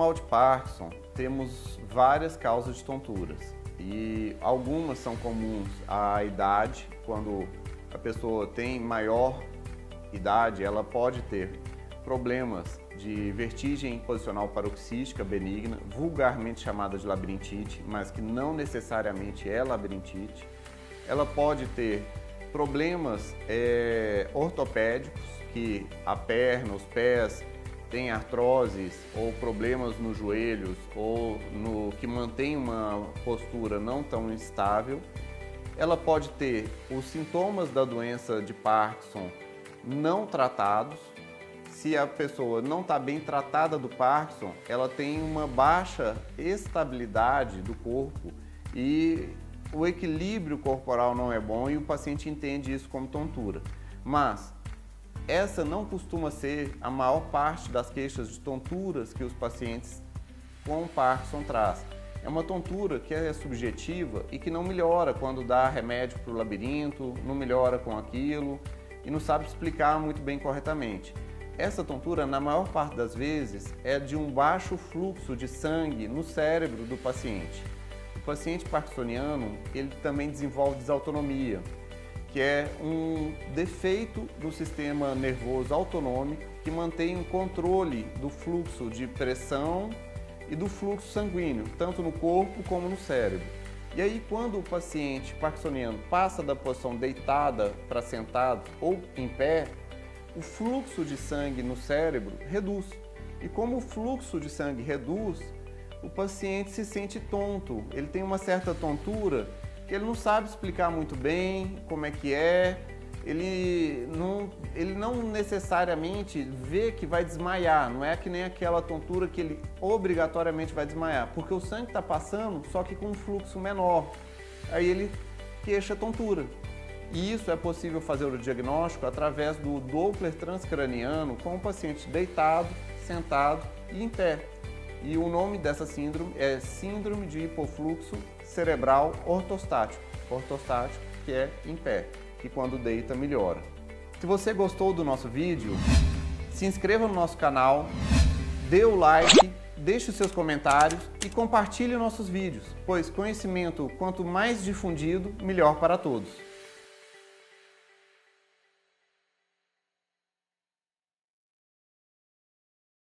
mal de Parkinson, temos várias causas de tonturas e algumas são comuns à idade, quando a pessoa tem maior idade, ela pode ter problemas de vertigem posicional paroxística benigna, vulgarmente chamada de labirintite, mas que não necessariamente é labirintite. Ela pode ter problemas é, ortopédicos, que a perna, os pés têm artroses ou problemas nos joelhos ou no que mantém uma postura não tão estável. Ela pode ter os sintomas da doença de Parkinson não tratados. Se a pessoa não está bem tratada do Parkinson, ela tem uma baixa estabilidade do corpo e o equilíbrio corporal não é bom e o paciente entende isso como tontura. Mas essa não costuma ser a maior parte das queixas de tonturas que os pacientes com Parkinson traz. É uma tontura que é subjetiva e que não melhora quando dá remédio para o labirinto, não melhora com aquilo e não sabe explicar muito bem corretamente. Essa tontura, na maior parte das vezes, é de um baixo fluxo de sangue no cérebro do paciente. O paciente parkinsoniano, ele também desenvolve desautonomia, que é um defeito do sistema nervoso autonômico que mantém um controle do fluxo de pressão e do fluxo sanguíneo, tanto no corpo como no cérebro. E aí, quando o paciente parkinsoniano passa da posição deitada para sentado ou em pé, o fluxo de sangue no cérebro reduz. E como o fluxo de sangue reduz, o paciente se sente tonto, ele tem uma certa tontura ele não sabe explicar muito bem como é que é, ele não, ele não necessariamente vê que vai desmaiar, não é que nem aquela tontura que ele obrigatoriamente vai desmaiar, porque o sangue está passando, só que com um fluxo menor. Aí ele queixa tontura. E isso é possível fazer o diagnóstico através do Doppler transcraniano com o paciente deitado, sentado e em pé. E o nome dessa síndrome é Síndrome de Hipofluxo Cerebral Ortostático. Ortostático, que é em pé, que quando deita melhora. Se você gostou do nosso vídeo, se inscreva no nosso canal, dê o like, deixe os seus comentários e compartilhe nossos vídeos, pois conhecimento quanto mais difundido, melhor para todos.